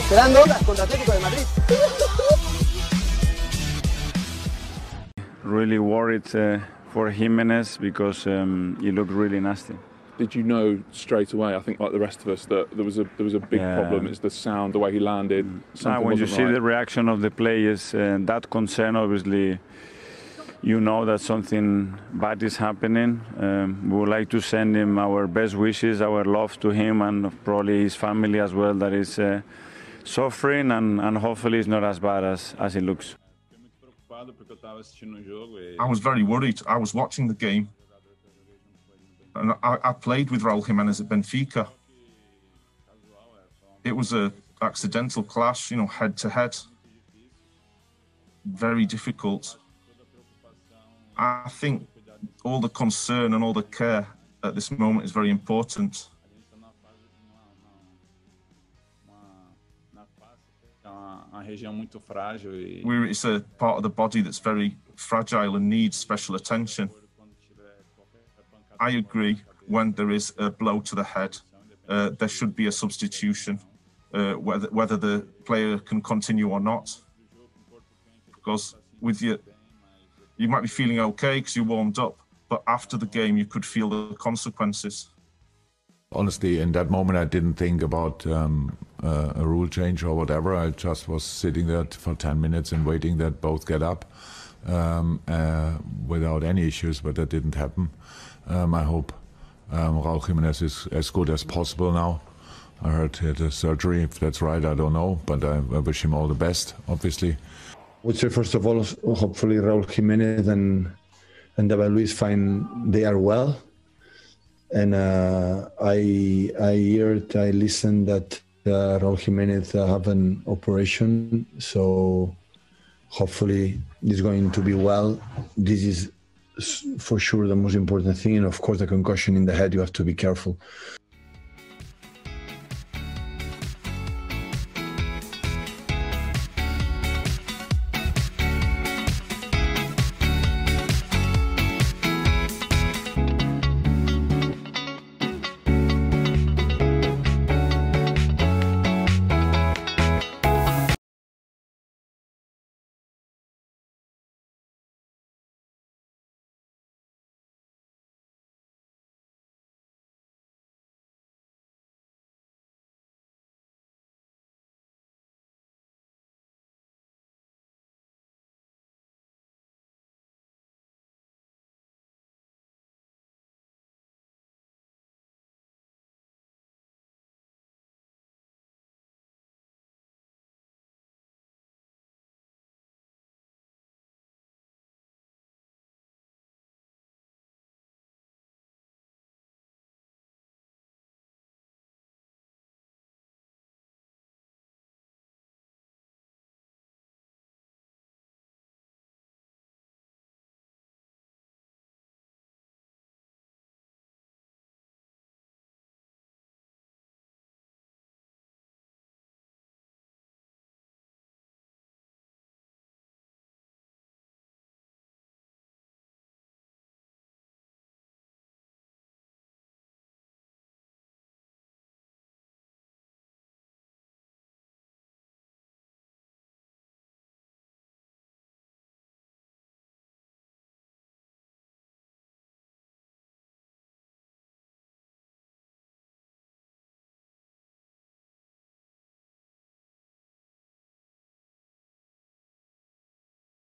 Esperando horas contra Atlético de Madrid. Really worried uh, for Jimenez because um, he looked really nasty. Did you know straight away? I think, like the rest of us, that there was a there was a big Yeah. problem. It's the sound, the way he landed. Now, when you wasn't see right. the reaction of the players, uh, that concern obviously, you know that something bad is happening. Um, we would like to send him our best wishes, our love to him, and probably his family as well that is uh, suffering, and, and hopefully it's not as bad as, as it looks. I was very worried. I was watching the game, and I, I played with Raul Jimenez at Benfica. It was a accidental clash, you know, head to head. Very difficult. I think all the concern and all the care at this moment is very important. uma região muito frágil We're, it's a part of the body that's very fragile and needs special attention. I agree. When there is a blow to the head, uh, there should be a substitution, uh, whether whether the player can continue or not. Because with you, you might be feeling okay because you warmed up, but after the game, you could feel the consequences. Honestly, in that moment, I didn't think about um, uh, a rule change or whatever. I just was sitting there for 10 minutes and waiting that both get up um, uh, without any issues, but that didn't happen. Um, I hope um, Raul Jimenez is as good as possible now. I heard he had a surgery. If that's right, I don't know, but I, I wish him all the best, obviously. Would say first of all, hopefully Raul Jimenez and and David Luiz find they are well. And uh, I I heard I listened that uh, Raul Jimenez uh, have an operation, so hopefully he's going to be well. This is for sure the most important thing, and of course the concussion in the head. You have to be careful.